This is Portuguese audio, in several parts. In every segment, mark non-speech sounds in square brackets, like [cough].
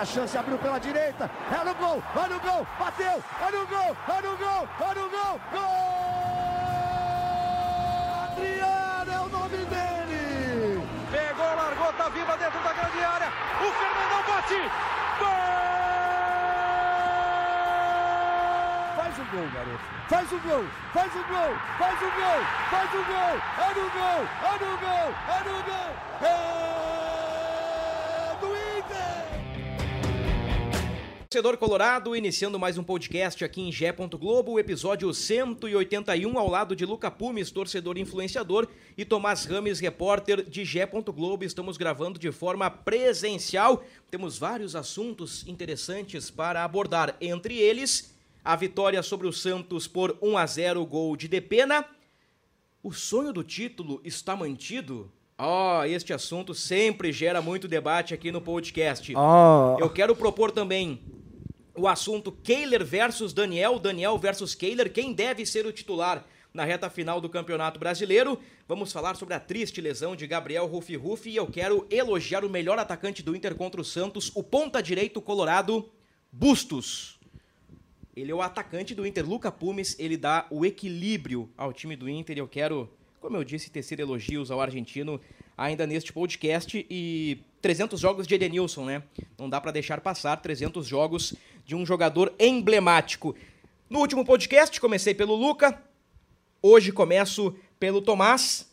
Olha a chance, abriu pela direita. É no gol, vai no gol, bateu, é no gol, é no gol, é no gol, gol! Adriano é o nome dele! Pegou, largou, tá viva dentro da grande área. O Fernandão bate. Gol! Faz o gol, garoto. Faz o gol, faz o gol, faz o gol, faz o gol. É no gol, é no gol, é no gol. É Torcedor Colorado, iniciando mais um podcast aqui em Gé. Globo, episódio 181, ao lado de Luca Pumes, torcedor influenciador, e Tomás Rames, repórter de Gé. Globo. Estamos gravando de forma presencial. Temos vários assuntos interessantes para abordar, entre eles a vitória sobre o Santos por 1 a 0, gol de Depena. O sonho do título está mantido? Oh, este assunto sempre gera muito debate aqui no podcast. Oh. Eu quero propor também o assunto Kehler versus Daniel, Daniel versus Kehler, quem deve ser o titular na reta final do Campeonato Brasileiro. Vamos falar sobre a triste lesão de Gabriel Rufi Rufi e eu quero elogiar o melhor atacante do Inter contra o Santos, o ponta direito colorado, Bustos. Ele é o atacante do Inter, Luca Pumes, ele dá o equilíbrio ao time do Inter e eu quero, como eu disse, tecer elogios ao argentino ainda neste podcast e 300 jogos de Edenilson, né? Não dá para deixar passar 300 jogos de um jogador emblemático. No último podcast comecei pelo Luca, hoje começo pelo Tomás.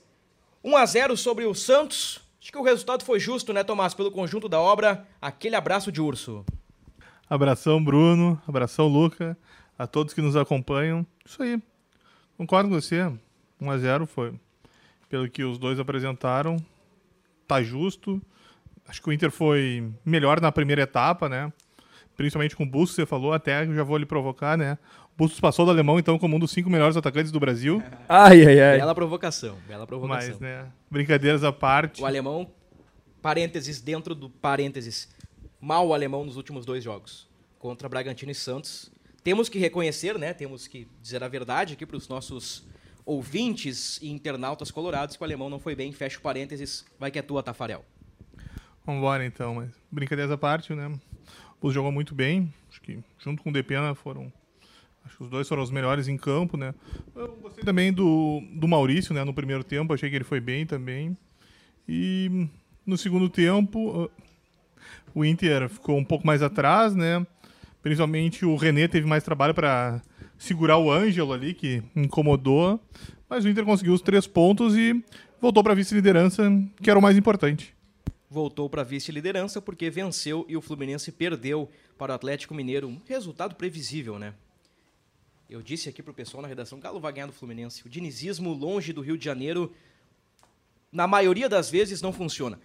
1 a 0 sobre o Santos. Acho que o resultado foi justo, né, Tomás, pelo conjunto da obra. Aquele abraço de urso. Abração, Bruno. Abração, Luca. A todos que nos acompanham. Isso aí. Concordo com você. 1 a 0 foi. Pelo que os dois apresentaram, tá justo. Acho que o Inter foi melhor na primeira etapa, né? Principalmente com o Bustos, você falou, até já vou lhe provocar, né? O Bustos passou do alemão, então, como um dos cinco melhores atacantes do Brasil. [laughs] Ai, ai, ai. Bela provocação, bela provocação. Mas, né? Brincadeiras à parte. O alemão, parênteses dentro do parênteses, mal o alemão nos últimos dois jogos. Contra Bragantino e Santos. Temos que reconhecer, né? Temos que dizer a verdade aqui para os nossos ouvintes e internautas colorados que o alemão não foi bem. Fecha o parênteses, vai que é tua, Tafarel. Vambora então, mas brincadeiras à parte, né? O Bus jogou muito bem, acho que junto com o Depena foram. Acho que os dois foram os melhores em campo, né? Eu gostei também do, do Maurício, né? No primeiro tempo, achei que ele foi bem também. E no segundo tempo, o Inter ficou um pouco mais atrás, né? Principalmente o René teve mais trabalho para segurar o Ângelo ali, que incomodou. Mas o Inter conseguiu os três pontos e voltou para a vice-liderança, que era o mais importante voltou para vice-liderança porque venceu e o Fluminense perdeu para o Atlético Mineiro. Um resultado previsível, né? Eu disse aqui pro pessoal na redação, Galo vai ganhar do Fluminense. O dinizismo longe do Rio de Janeiro, na maioria das vezes, não funciona.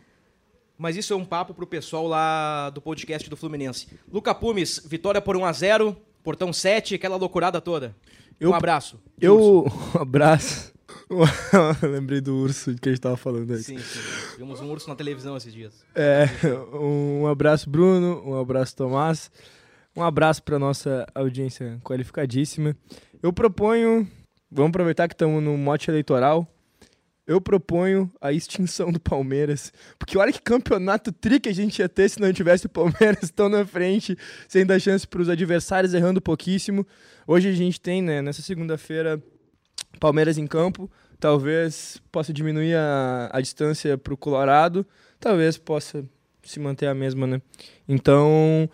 Mas isso é um papo pro pessoal lá do podcast do Fluminense. Luca Pumes, vitória por 1 a 0 portão 7, aquela loucurada toda. Eu, um abraço. Eu, [laughs] um abraço. [laughs] Lembrei do urso que a gente tava falando aí. Sim, sim. Vimos um urso na televisão esses dias. É, um abraço, Bruno. Um abraço, Tomás. Um abraço para nossa audiência qualificadíssima. Eu proponho. Vamos aproveitar que estamos no mote eleitoral. Eu proponho a extinção do Palmeiras. Porque olha que campeonato tri que a gente ia ter se não tivesse o Palmeiras tão na frente, sem dar chance para os adversários, errando pouquíssimo. Hoje a gente tem, né, nessa segunda-feira, Palmeiras em campo. Talvez possa diminuir a, a distância para o Colorado. Talvez possa se manter a mesma, né? Então,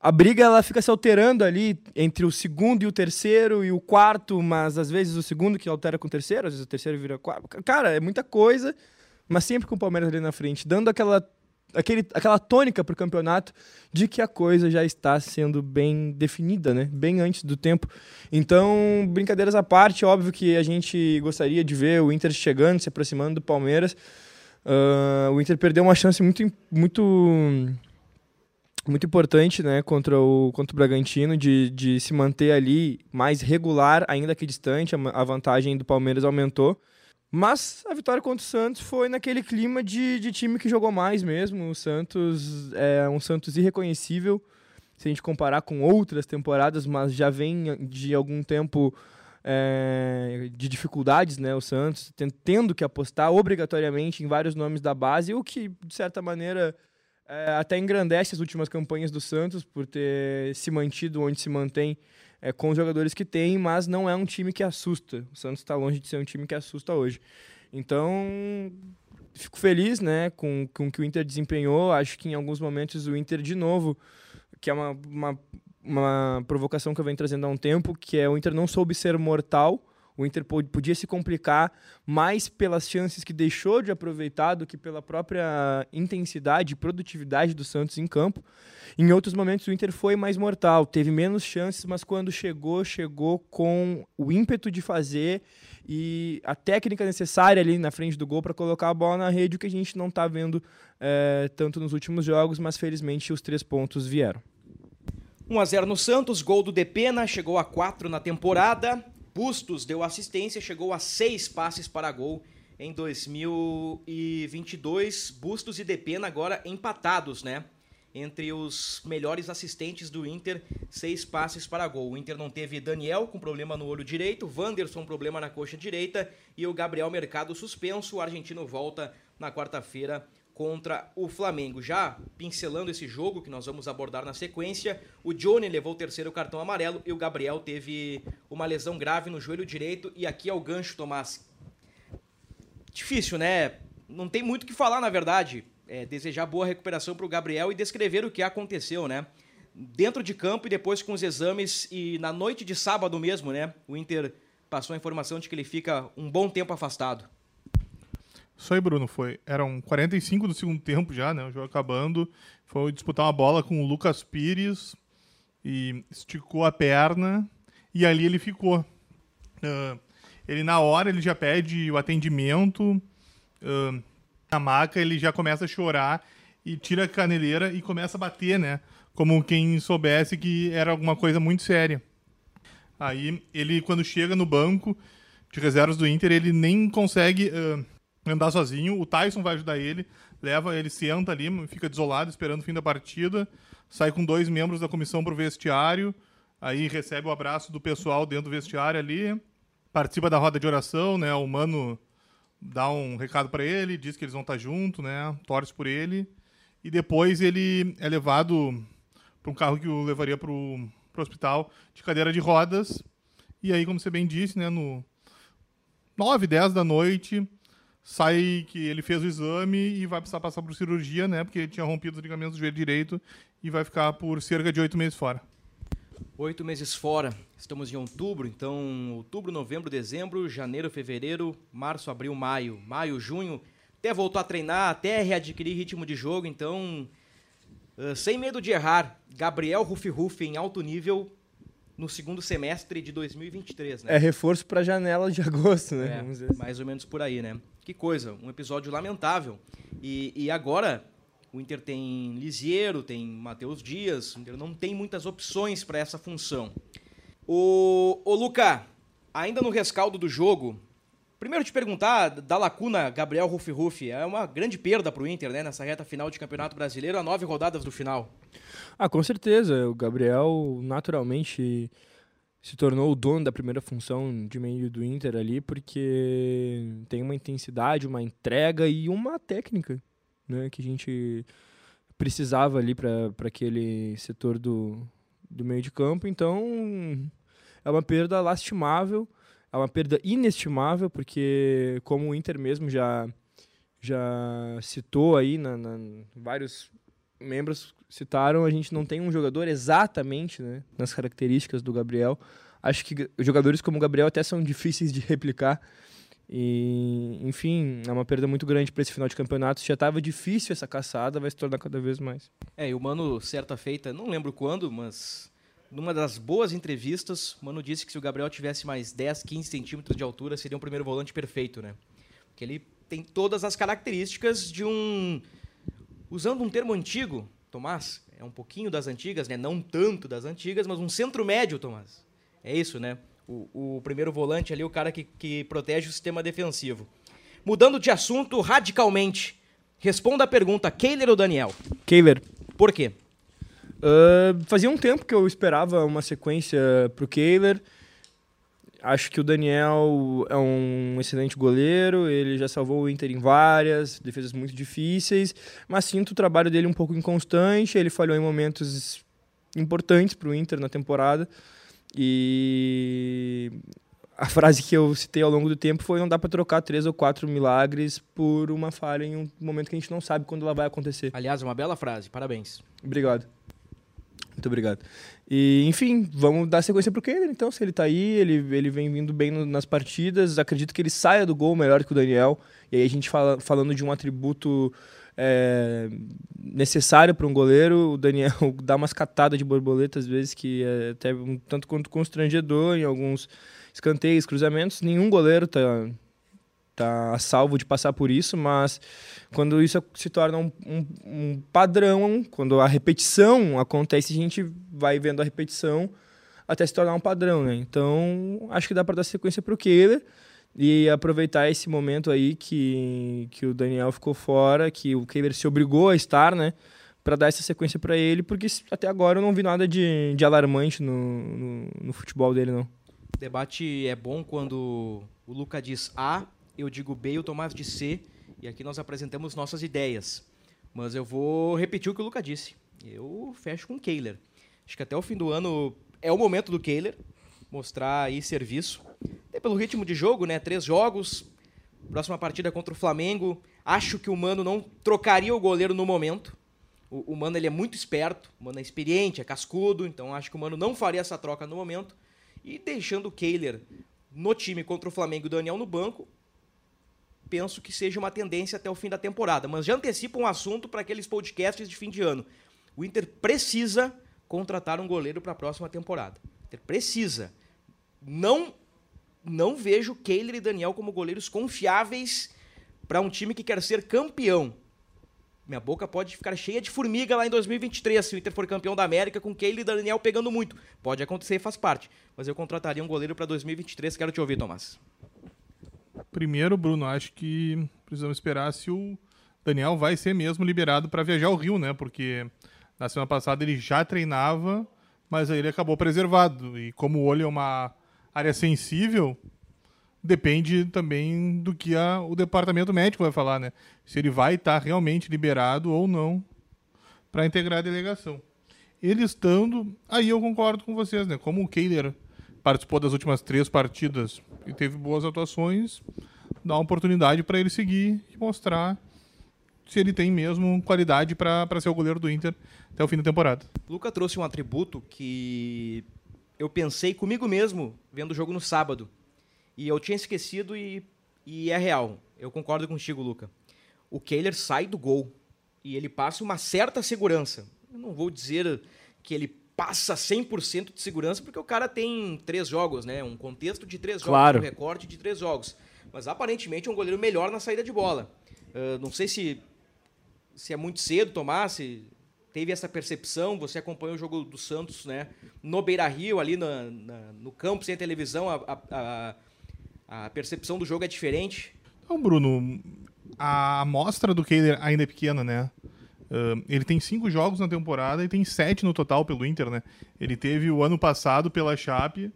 a briga ela fica se alterando ali entre o segundo e o terceiro e o quarto, mas às vezes o segundo que altera com o terceiro, às vezes o terceiro vira quarto. Cara, é muita coisa, mas sempre com o Palmeiras ali na frente, dando aquela aquele, aquela tônica para o campeonato de que a coisa já está sendo bem definida, né? Bem antes do tempo. Então, brincadeiras à parte, óbvio que a gente gostaria de ver o Inter chegando, se aproximando do Palmeiras. Uh, o Inter perdeu uma chance muito, muito, muito importante, né? Contra o, contra o Bragantino de, de se manter ali mais regular, ainda que distante. A, a vantagem do Palmeiras aumentou. Mas a vitória contra o Santos foi naquele clima de, de time que jogou mais mesmo. O Santos é um Santos irreconhecível, se a gente comparar com outras temporadas, mas já vem de algum tempo é, de dificuldades, né? O Santos tendo que apostar obrigatoriamente em vários nomes da base, o que, de certa maneira, é, até engrandece as últimas campanhas do Santos por ter se mantido onde se mantém é, com os jogadores que tem, mas não é um time que assusta. O Santos está longe de ser um time que assusta hoje. Então, fico feliz né, com, com o que o Inter desempenhou. Acho que em alguns momentos o Inter, de novo, que é uma, uma, uma provocação que eu venho trazendo há um tempo, que é o Inter não soube ser mortal o Inter podia se complicar mais pelas chances que deixou de aproveitar do que pela própria intensidade e produtividade do Santos em campo. Em outros momentos, o Inter foi mais mortal, teve menos chances, mas quando chegou, chegou com o ímpeto de fazer e a técnica necessária ali na frente do gol para colocar a bola na rede, o que a gente não está vendo é, tanto nos últimos jogos, mas felizmente os três pontos vieram. 1 a 0 no Santos, gol do Depena, chegou a 4 na temporada. Bustos deu assistência, chegou a seis passes para gol em 2022. Bustos e Depena agora empatados, né? Entre os melhores assistentes do Inter, seis passes para gol. O Inter não teve Daniel com problema no olho direito, Wanderson problema na coxa direita e o Gabriel Mercado suspenso. O argentino volta na quarta-feira contra o Flamengo. Já pincelando esse jogo que nós vamos abordar na sequência, o Johnny levou o terceiro cartão amarelo e o Gabriel teve uma lesão grave no joelho direito. E aqui é o gancho, Tomás. Difícil, né? Não tem muito o que falar, na verdade. É, desejar boa recuperação para o Gabriel e descrever o que aconteceu, né? Dentro de campo e depois com os exames e na noite de sábado mesmo, né? O Inter passou a informação de que ele fica um bom tempo afastado. Isso aí, Bruno, foi. Eram 45 do segundo tempo já, né? O jogo acabando. Foi disputar uma bola com o Lucas Pires e esticou a perna e ali ele ficou. Uh, ele na hora ele já pede o atendimento. Uh, na maca ele já começa a chorar e tira a caneleira e começa a bater, né? Como quem soubesse que era alguma coisa muito séria. Aí ele, quando chega no banco de reservas do Inter, ele nem consegue. Uh, andar sozinho. O Tyson vai ajudar ele, leva ele, senta ali, fica desolado esperando o fim da partida, sai com dois membros da comissão pro vestiário, aí recebe o abraço do pessoal dentro do vestiário ali, participa da roda de oração, né? O mano dá um recado para ele, diz que eles vão estar tá junto, né? Torce por ele. E depois ele é levado para um carro que o levaria para o hospital de cadeira de rodas. E aí, como você bem disse, né, no 9, 10 da noite, sai que ele fez o exame e vai precisar passar por cirurgia, né? Porque ele tinha rompido os ligamentos do joelho direito e vai ficar por cerca de oito meses fora. Oito meses fora. Estamos em outubro, então outubro, novembro, dezembro, janeiro, fevereiro, março, abril, maio, maio, junho. Até voltou a treinar, até readquirir ritmo de jogo, então uh, sem medo de errar, Gabriel Rufi Rufi em alto nível no segundo semestre de 2023, né? É reforço para a janela de [laughs] agosto, né? É, assim. mais ou menos por aí, né? Que coisa, um episódio lamentável. E, e agora o Inter tem Lisiero, tem Matheus Dias, o Inter não tem muitas opções para essa função. O, o Luca, ainda no rescaldo do jogo, primeiro te perguntar da lacuna Gabriel Rufi Rufi, é uma grande perda para o Inter, né, nessa reta final de Campeonato Brasileiro, a nove rodadas do final. Ah, com certeza, o Gabriel naturalmente se tornou o dono da primeira função de meio do Inter ali, porque tem uma intensidade, uma entrega e uma técnica né, que a gente precisava ali para aquele setor do, do meio de campo. Então, é uma perda lastimável, é uma perda inestimável, porque como o Inter mesmo já, já citou aí na, na vários membros citaram, a gente não tem um jogador exatamente né, nas características do Gabriel. Acho que jogadores como o Gabriel até são difíceis de replicar. E, enfim, é uma perda muito grande para esse final de campeonato. Já estava difícil essa caçada, vai se tornar cada vez mais. É, e o Mano, certa feita, não lembro quando, mas numa das boas entrevistas, o Mano disse que se o Gabriel tivesse mais 10, 15 centímetros de altura, seria um primeiro volante perfeito, né? Porque ele tem todas as características de um. Usando um termo antigo, Tomás, é um pouquinho das antigas, né? Não tanto das antigas, mas um centro médio, Tomás. É isso, né? O, o primeiro volante ali, o cara que, que protege o sistema defensivo. Mudando de assunto radicalmente, responda a pergunta: Keiler ou Daniel? Keiler. Por quê? Uh, fazia um tempo que eu esperava uma sequência pro Keiler. Acho que o Daniel é um excelente goleiro, ele já salvou o Inter em várias defesas muito difíceis, mas sinto o trabalho dele um pouco inconstante, ele falhou em momentos importantes para o Inter na temporada. E a frase que eu citei ao longo do tempo foi não dá para trocar três ou quatro milagres por uma falha em um momento que a gente não sabe quando ela vai acontecer. Aliás, uma bela frase, parabéns. Obrigado. Muito obrigado. E, enfim, vamos dar sequência pro Kehler, então. Se ele tá aí, ele, ele vem vindo bem no, nas partidas. Acredito que ele saia do gol melhor que o Daniel. E aí a gente fala, falando de um atributo é, necessário para um goleiro, o Daniel [laughs] dá umas catadas de borboleta às vezes que é até um tanto quanto constrangedor em alguns escanteios, cruzamentos. Nenhum goleiro tá tá salvo de passar por isso, mas quando isso se torna um, um, um, padrão, quando a repetição acontece, a gente vai vendo a repetição até se tornar um padrão, né? Então, acho que dá para dar sequência para o Kehler e aproveitar esse momento aí que, que o Daniel ficou fora, que o Kehler se obrigou a estar, né? Para dar essa sequência para ele, porque até agora eu não vi nada de, de alarmante no, no, no futebol dele, não. O debate é bom quando o Luca diz A eu digo B e o Tomás de C, e aqui nós apresentamos nossas ideias. Mas eu vou repetir o que o Luca disse. Eu fecho com o Kehler. Acho que até o fim do ano é o momento do Kehler mostrar aí serviço. Até pelo ritmo de jogo, né? Três jogos, próxima partida contra o Flamengo. Acho que o Mano não trocaria o goleiro no momento. O, o Mano ele é muito esperto, o Mano é experiente, é cascudo, então acho que o Mano não faria essa troca no momento. E deixando o Kehler no time contra o Flamengo e o Daniel no banco, penso que seja uma tendência até o fim da temporada. Mas já antecipa um assunto para aqueles podcasts de fim de ano. O Inter precisa contratar um goleiro para a próxima temporada. O Inter precisa. Não não vejo Kehler e Daniel como goleiros confiáveis para um time que quer ser campeão. Minha boca pode ficar cheia de formiga lá em 2023 se o Inter for campeão da América com Kehler e Daniel pegando muito. Pode acontecer, faz parte. Mas eu contrataria um goleiro para 2023. Quero te ouvir, Tomás. Primeiro, Bruno, acho que precisamos esperar se o Daniel vai ser mesmo liberado para viajar ao Rio, né? Porque na semana passada ele já treinava, mas aí ele acabou preservado. E como o olho é uma área sensível, depende também do que a, o departamento médico vai falar, né? Se ele vai estar tá realmente liberado ou não para integrar a delegação. Ele estando, aí eu concordo com vocês, né? Como o Keiler participou das últimas três partidas e teve boas atuações, dá uma oportunidade para ele seguir e mostrar se ele tem mesmo qualidade para ser o goleiro do Inter até o fim da temporada. Luca trouxe um atributo que eu pensei comigo mesmo vendo o jogo no sábado. E eu tinha esquecido e, e é real. Eu concordo contigo, Luca. O Kehler sai do gol e ele passa uma certa segurança. Eu não vou dizer que ele passa 100% de segurança, porque o cara tem três jogos, né? Um contexto de três claro. jogos, um recorte de três jogos. Mas aparentemente é um goleiro melhor na saída de bola. Uh, não sei se, se é muito cedo, Tomás, se teve essa percepção, você acompanhou o jogo do Santos, né? No Beira Rio, ali na, na, no campo, sem televisão, a, a, a, percepção do jogo é diferente. Então, Bruno, a amostra do Kehler ainda é pequena, né? Uh, ele tem cinco jogos na temporada e tem sete no total pelo Inter, né? Ele teve o ano passado pela Chape,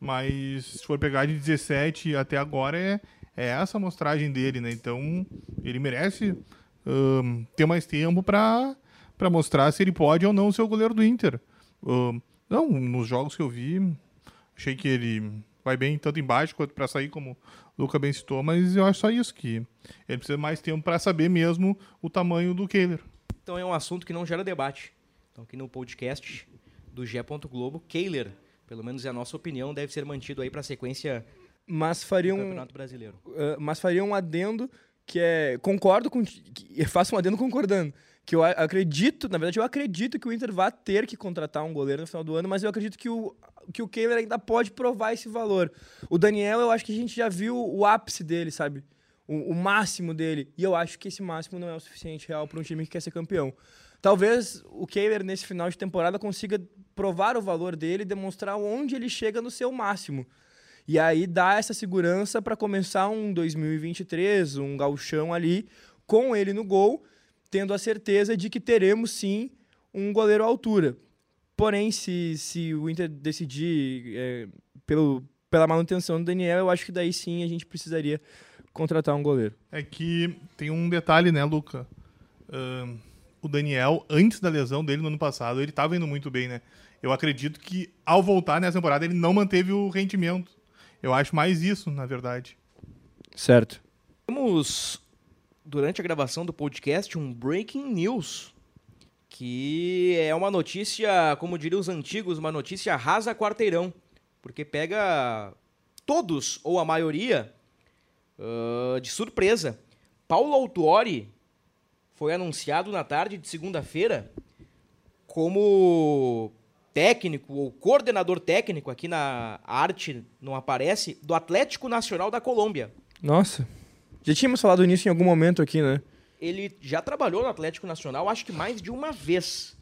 mas se for pegar de 17 até agora é, é essa amostragem dele, né? Então ele merece uh, ter mais tempo para mostrar se ele pode ou não ser o goleiro do Inter. Uh, não, nos jogos que eu vi, achei que ele vai bem tanto embaixo quanto para sair, como o Luca bem citou, mas eu acho só isso, que ele precisa mais tempo para saber mesmo o tamanho do Kehler. Então é um assunto que não gera debate. Então aqui no podcast do G. Globo, Kehler, pelo menos é a nossa opinião, deve ser mantido aí para a sequência mas faria do um, Campeonato Brasileiro. Uh, mas faria um adendo que é concordo com que, faço um adendo concordando que eu acredito, na verdade eu acredito que o Inter vai ter que contratar um goleiro no final do ano, mas eu acredito que o que o Kehler ainda pode provar esse valor. O Daniel, eu acho que a gente já viu o ápice dele, sabe? O, o, máximo dele. E eu acho que esse máximo não é o suficiente real para um time que quer ser campeão. Talvez o Kehler, nesse final de temporada, consiga provar o valor dele e demonstrar onde ele chega no seu máximo. E aí dar essa segurança para começar um 2023, um gauchão ali, com ele no gol, tendo a certeza de que teremos sim um goleiro à altura. Porém, se, se o Inter decidir é, pelo pela manutenção do Daniel, eu acho que daí sim a gente precisaria contratar um goleiro. É que tem um detalhe, né, Luca? Uh, o Daniel, antes da lesão dele no ano passado, ele estava indo muito bem, né? Eu acredito que ao voltar nessa temporada ele não manteve o rendimento. Eu acho mais isso, na verdade. Certo. Temos, durante a gravação do podcast, um breaking news. Que é uma notícia, como diriam os antigos, uma notícia rasa quarteirão. Porque pega todos, ou a maioria, uh, de surpresa. Paulo Autuori foi anunciado na tarde de segunda-feira como técnico ou coordenador técnico, aqui na arte não aparece, do Atlético Nacional da Colômbia. Nossa. Já tínhamos falado nisso em algum momento aqui, né? Ele já trabalhou no Atlético Nacional, acho que mais de uma vez.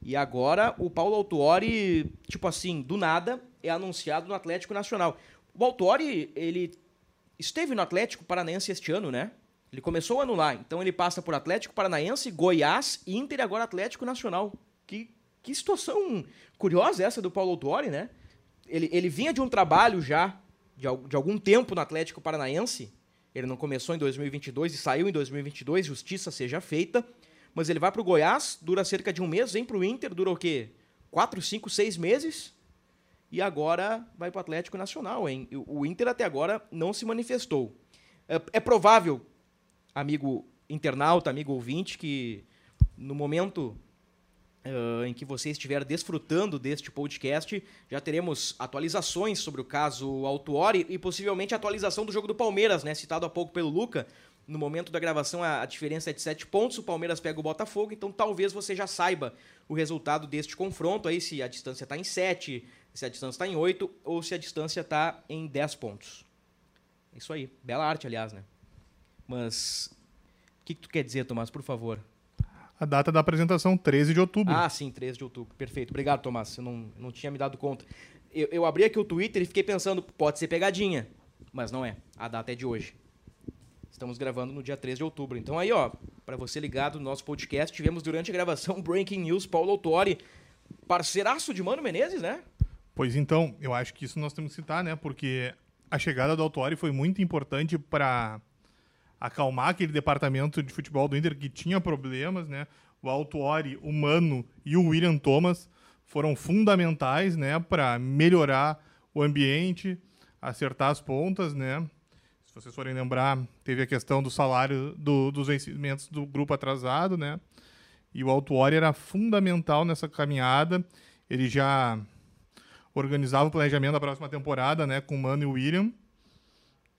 E agora o Paulo Autuori, tipo assim, do nada, é anunciado no Atlético Nacional. O Autuori, ele esteve no Atlético Paranaense este ano, né? Ele começou o ano lá, então ele passa por Atlético Paranaense, Goiás, Inter e agora Atlético Nacional. Que, que situação curiosa essa do Paulo Autuori, né? Ele, ele vinha de um trabalho já, de, de algum tempo no Atlético Paranaense. Ele não começou em 2022 e saiu em 2022, justiça seja feita. Mas ele vai para o Goiás, dura cerca de um mês, vem para o Inter, dura o quê? Quatro, cinco, seis meses. E agora vai para o Atlético Nacional, hein? O Inter até agora não se manifestou. É, é provável amigo internauta, amigo ouvinte, que no momento uh, em que você estiver desfrutando deste podcast, já teremos atualizações sobre o caso Autuori e possivelmente atualização do jogo do Palmeiras, né? Citado há pouco pelo Luca. No momento da gravação, a, a diferença é de 7 pontos, o Palmeiras pega o Botafogo, então talvez você já saiba o resultado deste confronto aí, se a distância está em 7, se a distância está em 8 ou se a distância está em 10 pontos. É isso aí. Bela arte, aliás, né? Mas o que, que tu quer dizer, Tomás, por favor? A data da apresentação, 13 de outubro. Ah, sim, 13 de outubro. Perfeito. Obrigado, Tomás. Eu não, não tinha me dado conta. Eu, eu abri aqui o Twitter e fiquei pensando, pode ser pegadinha. Mas não é. A data é de hoje. Estamos gravando no dia 13 de outubro. Então aí, ó, para você ligado no nosso podcast, tivemos durante a gravação Breaking News Paulo Autori, parceiraço de Mano Menezes, né? Pois então, eu acho que isso nós temos que citar, né? Porque a chegada do Autori foi muito importante para acalmar aquele departamento de futebol do Inter que tinha problemas, né? O Altuori, o Mano e o William Thomas foram fundamentais, né, para melhorar o ambiente, acertar as pontas, né? Se vocês forem lembrar, teve a questão do salário do, dos vencimentos do grupo atrasado, né? E o Altuori era fundamental nessa caminhada. Ele já organizava o planejamento da próxima temporada, né, com o Mano e o William.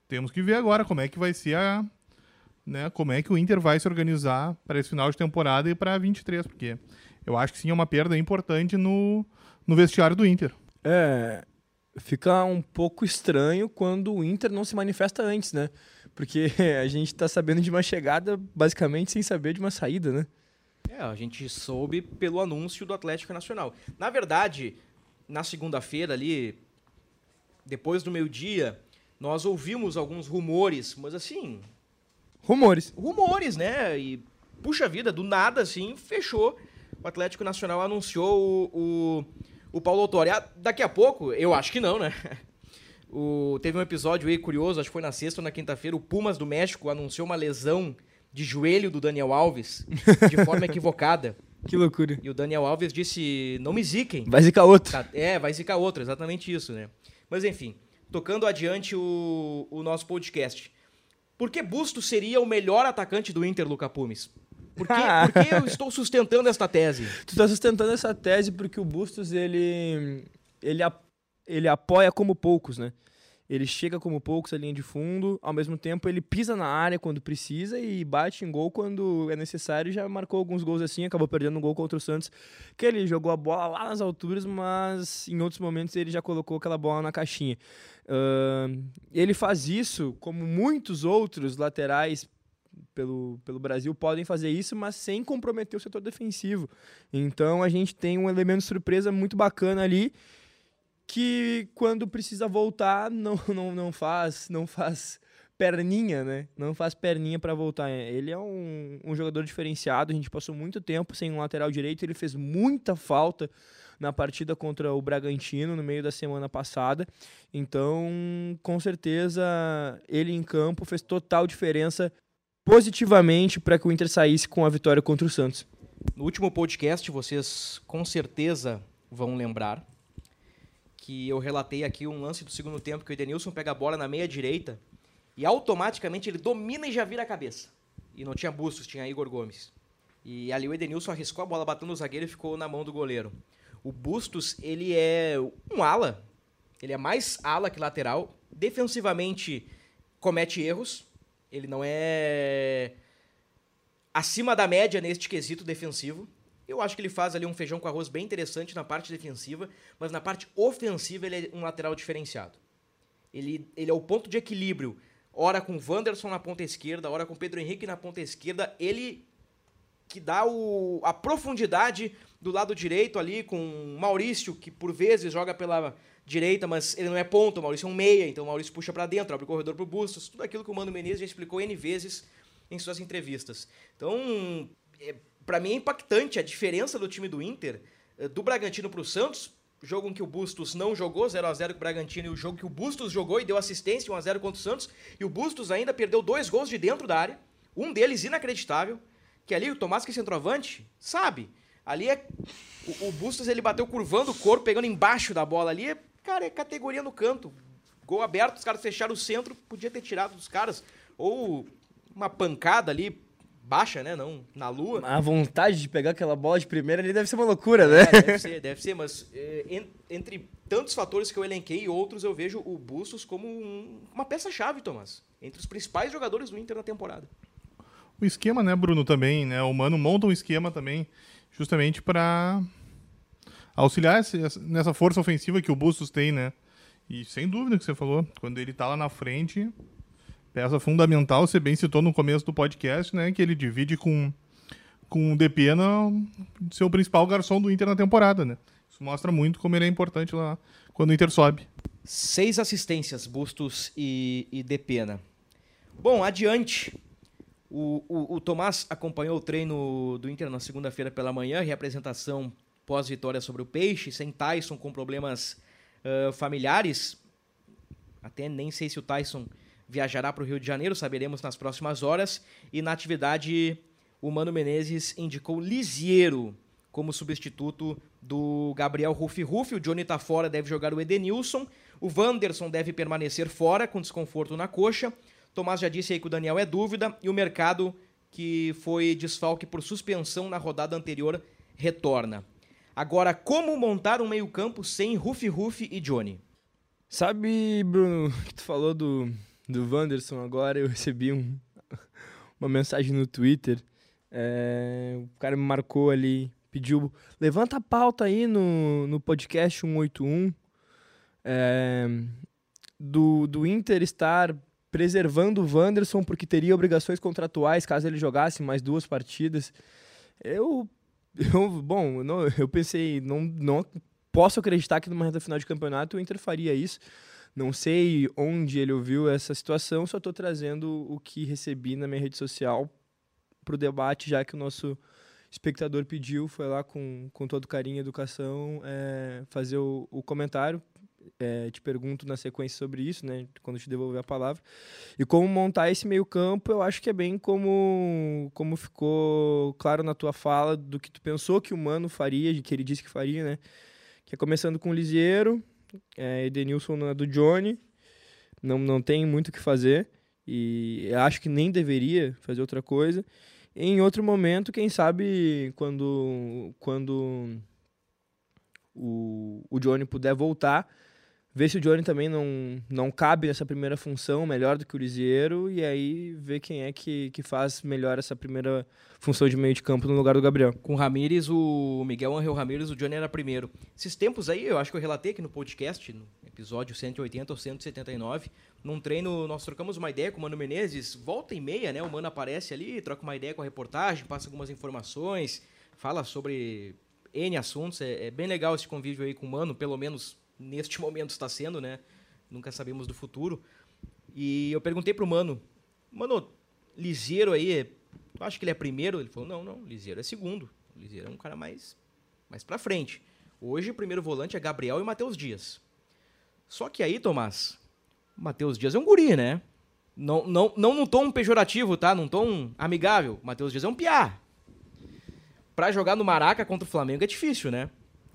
Temos que ver agora como é que vai ser a, né, como é que o Inter vai se organizar para esse final de temporada e para 23, porque eu acho que sim é uma perda importante no, no vestiário do Inter. É, fica um pouco estranho quando o Inter não se manifesta antes, né? Porque [laughs] a gente está sabendo de uma chegada basicamente sem saber de uma saída, né? É, a gente soube pelo anúncio do Atlético Nacional. Na verdade, na segunda-feira ali, depois do meio-dia, nós ouvimos alguns rumores, mas assim, Rumores. Rumores, né? E, puxa vida, do nada, assim, fechou. O Atlético Nacional anunciou o, o, o Paulo Autori. Ah, daqui a pouco, eu acho que não, né? [laughs] O, teve um episódio aí curioso, acho que foi na sexta ou na quinta-feira, o Pumas do México anunciou uma lesão de joelho do Daniel Alves de forma [laughs] equivocada. Que loucura. E o Daniel Alves disse: não me ziquem. Vai zicar outro. Tá, é, vai zicar outro, exatamente isso, né? Mas enfim, tocando adiante o, o nosso podcast. Por que Busto seria o melhor atacante do Inter, Luca Pumes? Por que, [laughs] por que eu estou sustentando esta tese? Tu está sustentando essa tese porque o Bustos, ele, ele, ele apoia como poucos, né? Ele chega como poucos a linha de fundo, ao mesmo tempo ele pisa na área quando precisa e bate em gol quando é necessário. Já marcou alguns gols assim, acabou perdendo um gol contra o Santos, que ele jogou a bola lá nas alturas, mas em outros momentos ele já colocou aquela bola na caixinha. Uh, ele faz isso, como muitos outros laterais pelo, pelo Brasil podem fazer isso, mas sem comprometer o setor defensivo. Então a gente tem um elemento surpresa muito bacana ali que quando precisa voltar não, [laughs] não, não faz não faz perninha, né? Não faz perninha para voltar. Ele é um, um jogador diferenciado. A gente passou muito tempo sem um lateral direito. Ele fez muita falta na partida contra o Bragantino no meio da semana passada. Então, com certeza, ele em campo fez total diferença positivamente para que o Inter saísse com a vitória contra o Santos. No último podcast, vocês com certeza vão lembrar que eu relatei aqui um lance do segundo tempo que o Edenilson pega a bola na meia direita e automaticamente ele domina e já vira a cabeça. E não tinha Bustos, tinha Igor Gomes. E ali o Edenilson arriscou a bola, bateu no zagueiro e ficou na mão do goleiro. O Bustos, ele é um ala. Ele é mais ala que lateral. Defensivamente, comete erros. Ele não é acima da média neste quesito defensivo. Eu acho que ele faz ali um feijão com arroz bem interessante na parte defensiva, mas na parte ofensiva ele é um lateral diferenciado. Ele, ele é o ponto de equilíbrio. Ora com Wanderson na ponta esquerda, ora com Pedro Henrique na ponta esquerda. Ele que dá o, a profundidade do lado direito ali com Maurício, que por vezes joga pela direita, mas ele não é ponto, o Maurício é um meia, então o Maurício puxa para dentro, abre o corredor pro Bustos, tudo aquilo que o Mano Menezes já explicou N vezes em suas entrevistas. Então, é, para mim é impactante a diferença do time do Inter, eh, do Bragantino para o Santos, jogo em que o Bustos não jogou 0 a 0 com o Bragantino e o jogo que o Bustos jogou e deu assistência 1 a 0 contra o Santos, e o Bustos ainda perdeu dois gols de dentro da área, um deles inacreditável, que ali o Tomás que é centroavante, sabe? Ali é o, o Bustos ele bateu curvando o corpo, pegando embaixo da bola ali, é, cara, é categoria no canto. Gol aberto, os caras fecharam o centro, podia ter tirado dos caras ou uma pancada ali baixa, né? Não na lua. A vontade de pegar aquela bola de primeira ali deve ser uma loucura, né? É, deve ser, [laughs] deve ser, mas é, en, entre tantos fatores que eu elenquei e outros, eu vejo o Bustos como um, uma peça-chave, Tomás. Entre os principais jogadores do Inter na temporada. O esquema, né, Bruno, também, né? O Mano monta um esquema também, justamente para auxiliar nessa força ofensiva que o Bustos tem, né? E sem dúvida que você falou, quando ele tá lá na frente, peça fundamental, você bem citou no começo do podcast, né, que ele divide com, com o Depena seu principal garçom do Inter na temporada, né? Isso mostra muito como ele é importante lá quando o Inter sobe. Seis assistências, Bustos e, e Depena. Bom, adiante. O, o, o, Tomás acompanhou o treino do Inter na segunda-feira pela manhã, reapresentação pós-vitória sobre o Peixe, sem Tyson com problemas uh, familiares. Até nem sei se o Tyson viajará para o Rio de Janeiro, saberemos nas próximas horas. E na atividade, o Mano Menezes indicou Lisiero como substituto do Gabriel Rufi Rufi. O Johnny está fora, deve jogar o Edenilson. O Wanderson deve permanecer fora, com desconforto na coxa. Tomás já disse aí que o Daniel é dúvida. E o mercado, que foi desfalque por suspensão na rodada anterior, retorna. Agora, como montar um meio-campo sem Rufi Rufi e Johnny? Sabe, Bruno, [laughs] que tu falou do, do Wanderson agora, eu [laughs] recebi um, uma mensagem no Twitter. É, o cara me marcou ali, pediu, levanta a pauta aí no, no podcast 181 é, do, do Inter estar preservando o Wanderson porque teria obrigações contratuais caso ele jogasse mais duas partidas. Eu, [laughs] eu bom, não, eu pensei, não, não posso acreditar que numa reta final de campeonato o Inter faria isso. Não sei onde ele ouviu essa situação, só estou trazendo o que recebi na minha rede social para o debate, já que o nosso espectador pediu, foi lá com, com todo carinho e educação é, fazer o, o comentário. É, te pergunto na sequência sobre isso, né, quando te devolver a palavra. E como montar esse meio campo, eu acho que é bem como, como ficou claro na tua fala do que tu pensou que o Mano faria, que ele disse que faria, né? Que é começando com o Lisieiro, é, Edenilson na do Johnny. Não, não tem muito o que fazer. E acho que nem deveria fazer outra coisa. Em outro momento, quem sabe quando, quando o, o Johnny puder voltar, ver se o Johnny também não, não cabe nessa primeira função melhor do que o Lisieiro e aí ver quem é que, que faz melhor essa primeira função de meio de campo no lugar do Gabriel. Com o Ramires, o Miguel Angel Ramires, o Johnny era primeiro. Esses tempos aí, eu acho que eu relatei aqui no podcast, no episódio 180 ou 179, num treino nós trocamos uma ideia com o Mano Menezes, volta e meia, né? O Mano aparece ali, troca uma ideia com a reportagem, passa algumas informações, fala sobre N assuntos. É, é bem legal esse convívio aí com o Mano, pelo menos neste momento está sendo, né? Nunca sabemos do futuro. E eu perguntei pro Mano, Mano, Liseiro aí, acho que ele é primeiro? Ele falou, não, não, Liseiro é segundo. Liseiro é um cara mais, mais pra frente. Hoje o primeiro volante é Gabriel e Matheus Dias. Só que aí, Tomás, Matheus Dias é um guri, né? Não, não, não num tom pejorativo, tá? Num tom amigável. Matheus Dias é um piá. Pra jogar no Maraca contra o Flamengo é difícil, né?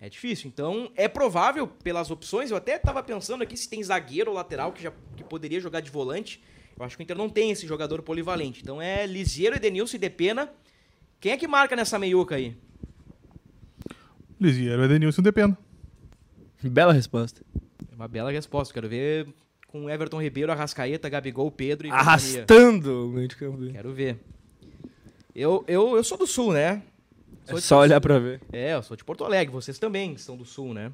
É difícil. Então, é provável, pelas opções, eu até tava pensando aqui se tem zagueiro ou lateral que, já, que poderia jogar de volante. Eu acho que o Inter não tem esse jogador polivalente. Então é Lisieiro, Edenilson e Depena. Quem é que marca nessa meiuca aí? Lisieiro, Edenilson Depena. Bela resposta. É uma bela resposta. Quero ver com Everton Ribeiro, Arrascaeta, Gabigol, Pedro e. Arrastando o meio de campo. Quero ver. Eu, eu, eu sou do Sul, né? É só olhar pra ver. É, eu sou de Porto Alegre. Vocês também são do Sul, né?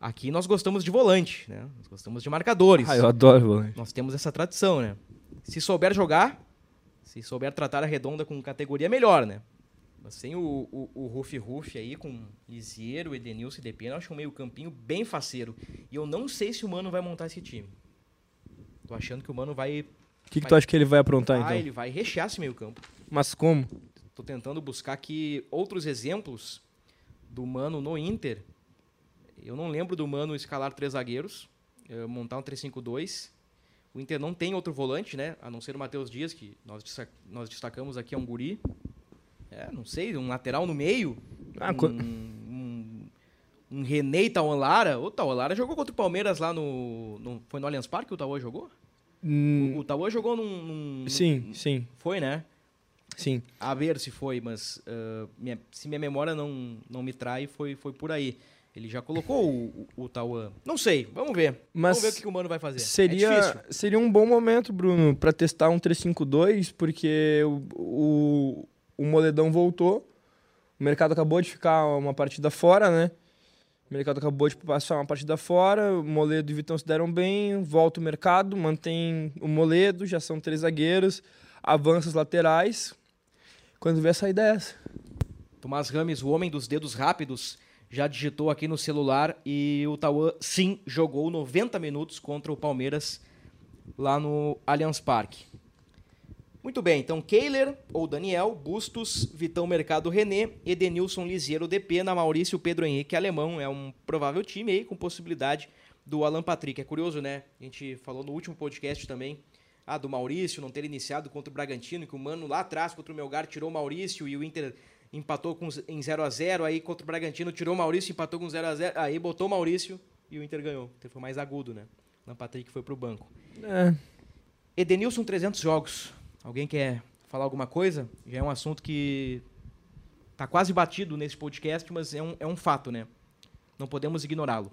Aqui nós gostamos de volante, né? Nós gostamos de marcadores. Ah, eu adoro volante. Nós temos essa tradição, né? Se souber jogar, se souber tratar a redonda com categoria, melhor, né? Mas sem o, o, o Rufi Rufi aí, com Lisieiro, Edenilson e Depena, eu acho um meio campinho bem faceiro. E eu não sei se o Mano vai montar esse time. Tô achando que o Mano vai... O que, que tu acha que ele vai aprontar, ah, então? ele vai rechear esse meio campo. Mas como? Tô tentando buscar aqui outros exemplos do Mano no Inter. Eu não lembro do Mano escalar três zagueiros, eh, montar um 3-5-2. O Inter não tem outro volante, né? A não ser o Matheus Dias, que nós, nós destacamos aqui, é um guri. É, não sei, um lateral no meio. Ah, um, co- um, um René e Tauan Lara. O Tauan Lara jogou contra o Palmeiras lá no, no- Foi no Allianz Parque que o Tauan jogou? Hum, O, o Tauan jogou num, num- sim, sim, Foi, né? Sim. A ver se foi, mas ah, minha- se minha memória não, não me trai, foi, foi por aí. Ele já colocou o, o, o Tauan. Não sei, vamos ver. Mas vamos ver o que, que o Mano vai fazer. É Seria, difícil. seria um bom momento, Bruno, pra testar um 352, porque o, o, o Moledão voltou, o mercado acabou de ficar uma partida fora, né? O mercado acabou de passar uma partida fora, o Moledo e o Vitão se deram bem, volta o mercado, mantém o Moledo, já são três zagueiros, avança os laterais. Quando vê essa. Tomás Rames, o homem dos dedos rápidos, já digitou aqui no celular e o Tauan, sim, jogou 90 minutos contra o Palmeiras lá no Allianz Parque. Muito bem, então Keiler ou Daniel, Bustos, Vitão Mercado René, Edenilson Lisiero Depena, Maurício Pedro Henrique Alemão. É um provável time aí com possibilidade do Alan Patrick. É curioso, né? A gente falou no último podcast também ah, do Maurício não ter iniciado contra o Bragantino, que o Mano lá atrás contra o Melgar tirou o Maurício e o Inter empatou com, em 0 a 0 aí contra o Bragantino tirou o Maurício, empatou com 0 a 0 aí botou o Maurício e o Inter ganhou. O Inter foi mais agudo, né? Alan Patrick foi pro banco. É, Edenilson, 300 jogos. Alguém quer falar alguma coisa? Já é um assunto que tá quase batido nesse podcast, mas é um, é um fato, né? Não podemos ignorá-lo.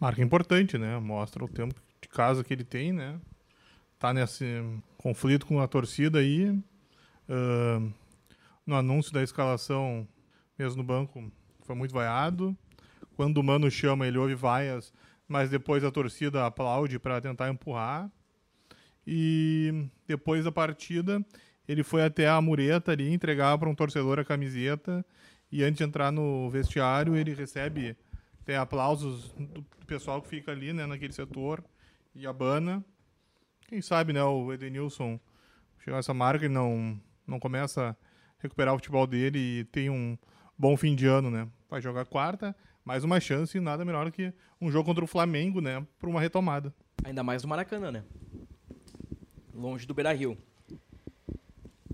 Marca importante, né? Mostra o tempo de casa que ele tem, né? Tá nesse conflito com a torcida aí. Ahn, no anúncio da escalação, mesmo no banco, foi muito vaiado. Quando o Mano chama, ele ouve vaias, mas depois a torcida aplaude para tentar empurrar. E depois da partida, ele foi até a mureta ali entregar para um torcedor a camiseta. E antes de entrar no vestiário, ele recebe tem aplausos do pessoal que fica ali, né, naquele setor e abana. Quem sabe, né, o Edenilson chegar a essa marca e não não começa a recuperar o futebol dele e tem um bom fim de ano, né? Vai jogar quarta, mais uma chance e nada melhor que um jogo contra o Flamengo, né, para uma retomada. Ainda mais no Maracanã, né? Longe do Beira-Rio.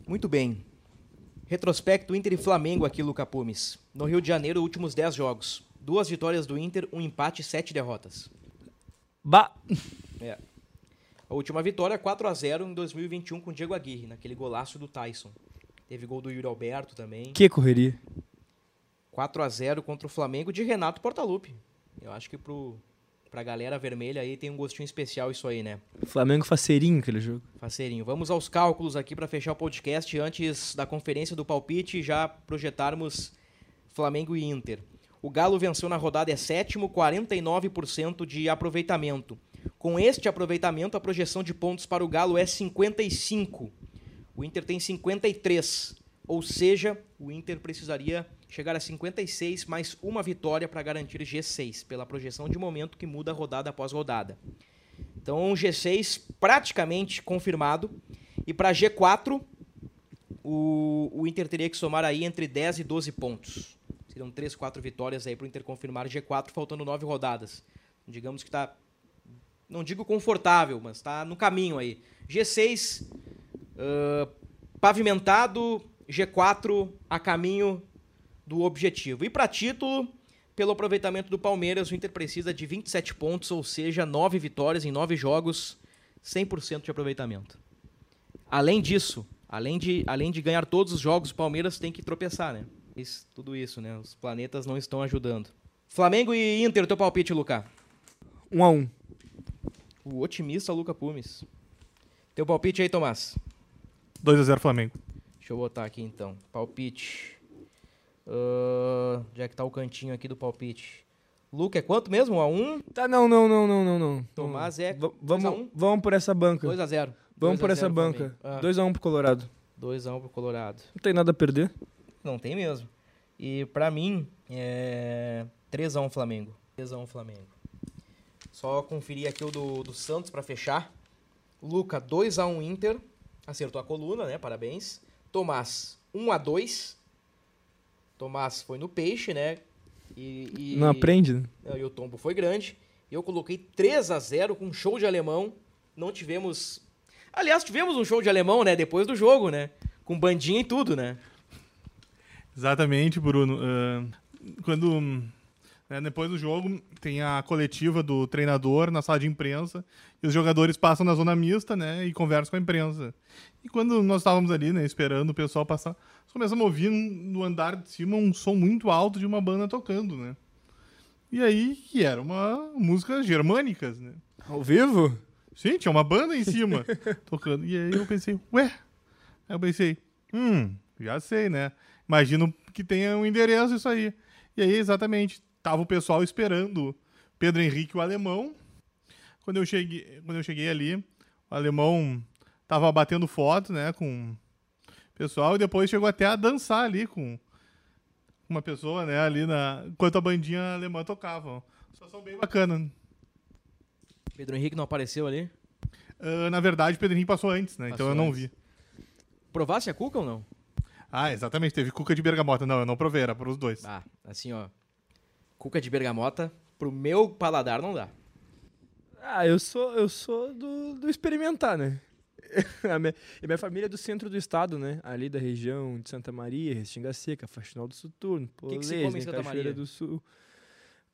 Muito bem. Retrospecto Inter e Flamengo aqui, Luca Pumes. No Rio de Janeiro, últimos 10 jogos. Duas vitórias do Inter, um empate e sete derrotas. Bah, É. A última vitória, 4 a 0 em 2021 com o Diego Aguirre, naquele golaço do Tyson. Teve gol do Yuri Alberto também. que correria. 4 a 0 contra o Flamengo de Renato Portaluppi. Eu acho que pro, pra galera vermelha aí tem um gostinho especial isso aí, né? Flamengo faceirinho aquele jogo. Faceirinho. Vamos aos cálculos aqui para fechar o podcast antes da conferência do palpite já projetarmos Flamengo e Inter. O Galo venceu na rodada é sétimo, 49% de aproveitamento. Com este aproveitamento, a projeção de pontos para o Galo é 55. O Inter tem 53. Ou seja, o Inter precisaria chegar a 56 mais uma vitória para garantir G6, pela projeção de momento que muda rodada após rodada. Então, G6 praticamente confirmado. E para G4, o, o Inter teria que somar aí entre 10 e 12 pontos. Seria Seriam três, quatro vitórias aí para o Inter confirmar G4, faltando nove rodadas. Digamos que está, não digo confortável, mas está no caminho aí. G6 uh, pavimentado, G4 a caminho do objetivo. E para título, pelo aproveitamento do Palmeiras, o Inter precisa de 27 pontos, ou seja, 9 vitórias em 9 jogos, 100% de aproveitamento. Além disso, além de, além de ganhar todos os jogos, o Palmeiras tem que tropeçar, né? Isso, tudo isso, né? Os planetas não estão ajudando. Flamengo e Inter, teu palpite, Luca? 1 um a 1 um. O otimista Luca Pumes. Teu palpite aí, Tomás? 2x0 Flamengo. Deixa eu botar aqui então. Palpite. Uh, já que tá o cantinho aqui do palpite. Luca, é quanto mesmo? 1 a 1 Tá, não, não, não, não, não, não. Tomás é V- 2 a vamos, 1 vamos por essa banca. 2 a 0 Vamos 2 por essa 0 banca. Flamengo. 2 a 1 pro Colorado. 2 a 1 pro Colorado. Não tem nada a perder. Não tem mesmo. E pra mim, é 3 a 1 Flamengo. 3 a 1 Flamengo. Só conferir aqui o do, do Santos pra fechar. Luca, 2 a 1 Inter. Acertou a coluna, né? Parabéns. Tomás, 1 a 2 Tomás foi no peixe, né? E, e- Não aprende, né? E o tombo foi grande. Eu coloquei 3 a 0 com um show de alemão. Não tivemos. Aliás, tivemos um show de alemão, né? Depois do jogo, né? Com bandinha e tudo, né? Exatamente, Bruno. Ah, quando né, depois do jogo tem a coletiva do treinador na sala de imprensa e os jogadores passam na zona mista, né, e conversam com a imprensa. E quando nós estávamos ali, né, esperando o pessoal passar, nós começamos a ouvir no andar de cima um som muito alto de uma banda tocando, né? E aí que era uma música germânicas, né? Ao vivo? Sim, tinha uma banda em cima [laughs] tocando. E aí eu pensei, ué? Aí eu pensei, hum, já sei, né? Imagino que tenha um endereço isso aí. E aí, exatamente, tava o pessoal esperando Pedro Henrique, o alemão. Quando eu cheguei, quando eu cheguei ali, o alemão tava batendo foto, né, com o pessoal, e depois chegou até a dançar ali com uma pessoa, né, ali na... Enquanto a bandinha alemã tocava. Situação bem bacana. Pedro Henrique não apareceu ali. Ah, na verdade, Pedro Henrique passou antes, né? então Passou eu não antes. vi. Provasse a cuca ou não? Ah, exatamente. Teve cuca de bergamota. Não, eu não provei, era para os dois. Ah, assim, ó. Cuca de bergamota, pro meu paladar não dá. Ah, eu sou, eu sou do, do experimentar, né? [laughs] A minha, e minha família é do centro do estado, né? Ali da região de Santa Maria, Restinga Seca, Faxinal do Soturno, que que Polesne, come em Santa Cachoeira Maria? do Sul.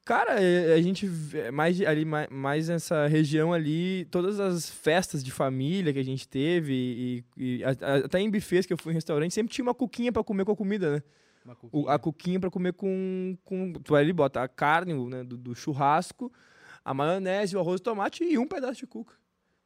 Cara, é- a gente mais ali mais, nessa região ali, todas as festas de família que a gente teve e, e a- a- até em buffets que eu fui em restaurante, sempre tinha uma cuquinha pra comer com a comida, né? O- a cuquinha pra comer com, com. Tu vai ali, bota a carne né, do, do churrasco, a maionese, o arroz, o tomate e um pedaço de cuca.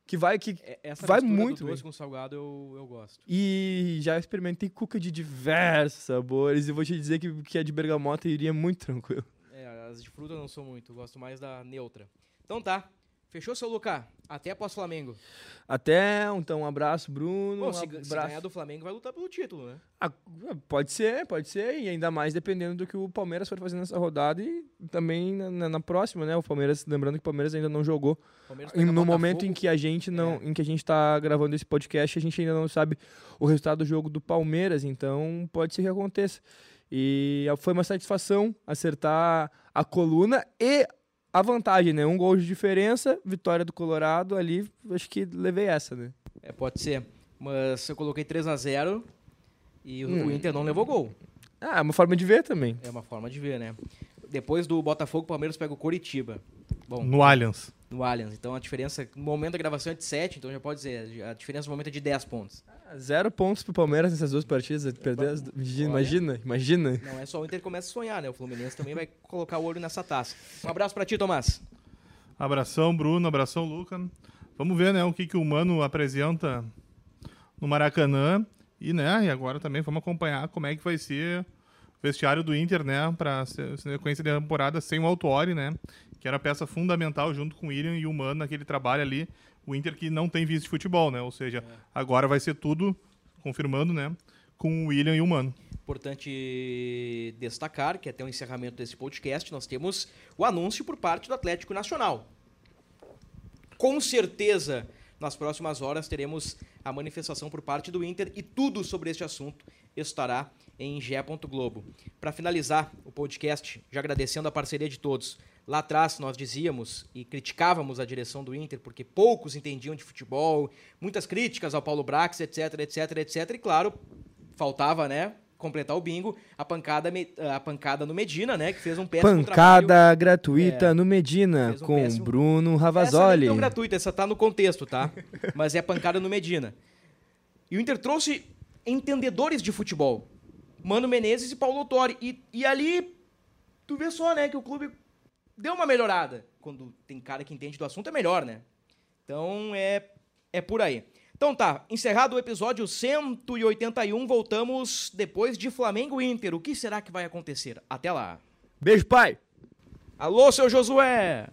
Que vai. Que, É, Essa vai mistura do muito doce com salgado eu, eu gosto. e já experimentei cuca de diversos sabores e vou te dizer que, que a de bergamota iria muito tranquilo. É, as de fruta eu não sou muito, eu gosto mais da neutra. Então tá. Fechou, seu Lucas? Até após Flamengo. Até, então, um abraço, Bruno. Bom, um se, se abraço. ganhar do Flamengo, vai lutar pelo título, né? Ah, pode ser, pode ser, e ainda mais dependendo do que o Palmeiras for fazer nessa rodada e também na, na- próxima, né? O Palmeiras, lembrando que o Palmeiras ainda não jogou. Pega no momento em que a gente não, É. em que a gente tá gravando esse podcast, a gente ainda não sabe o resultado do jogo do Palmeiras, então pode ser que aconteça. E foi uma satisfação acertar a coluna e a vantagem, né? Um gol de diferença, vitória do Colorado ali, acho que levei essa, né? É, pode ser. Mas eu coloquei 3 a 0 e o- Hum. o Inter não levou gol. Ah, é uma forma de ver também. É uma forma de ver, né? Depois do Botafogo, o Palmeiras pega o Coritiba. Bom, No Allianz. No Allianz. Então a diferença, no momento da gravação é de 7, então já pode dizer, a diferença no momento é de 10 pontos. Ah, Zero pontos pro Palmeiras nessas duas partidas. Perder as... Imagina, imagina. Não é só o Inter que começa a sonhar, né? O Fluminense também vai colocar o olho nessa taça. Um abraço pra ti, Tomás. Abração, Bruno. Abração, Luca. Vamos ver, né, o que, que o Mano apresenta no Maracanã. E, né, e agora também vamos acompanhar como é que vai ser o vestiário do Inter, né, para sequência da temporada sem o Autuori, né, que era a peça fundamental junto com o William e o Mano naquele trabalho ali. O Inter que não tem vice de futebol, né, ou seja, agora vai ser tudo, confirmando, né, com o William e o Mano. Importante destacar que até o encerramento desse podcast nós temos o anúncio por parte do Atlético Nacional. Com certeza nas próximas horas teremos a manifestação por parte do Inter e tudo sobre este assunto estará em ge. Globo. Para finalizar o podcast, já agradecendo a parceria de todos. Lá atrás nós dizíamos e criticávamos a direção do Inter porque poucos entendiam de futebol, muitas críticas ao Paulo Brax, etc, etc, etc. E claro, faltava, né, completar o bingo, a pancada, a pancada no Medina, né, que fez um péssimo Pancada trabalho. gratuita É, no Medina, um com péssimo- Bruno Essa não é Ravazoli. gratuita, essa tá no contexto, tá? Mas é pancada no Medina. E o Inter trouxe entendedores de futebol. Mano Menezes e Paulo Autori. E, e ali, tu vê só, né, que o clube deu uma melhorada. Quando tem cara que entende do assunto, é melhor, né? Então, é, é por aí. Então tá, encerrado o episódio 181, voltamos depois de Flamengo e Inter. O que será que vai acontecer? Até lá. Beijo, pai! Alô, seu Josué!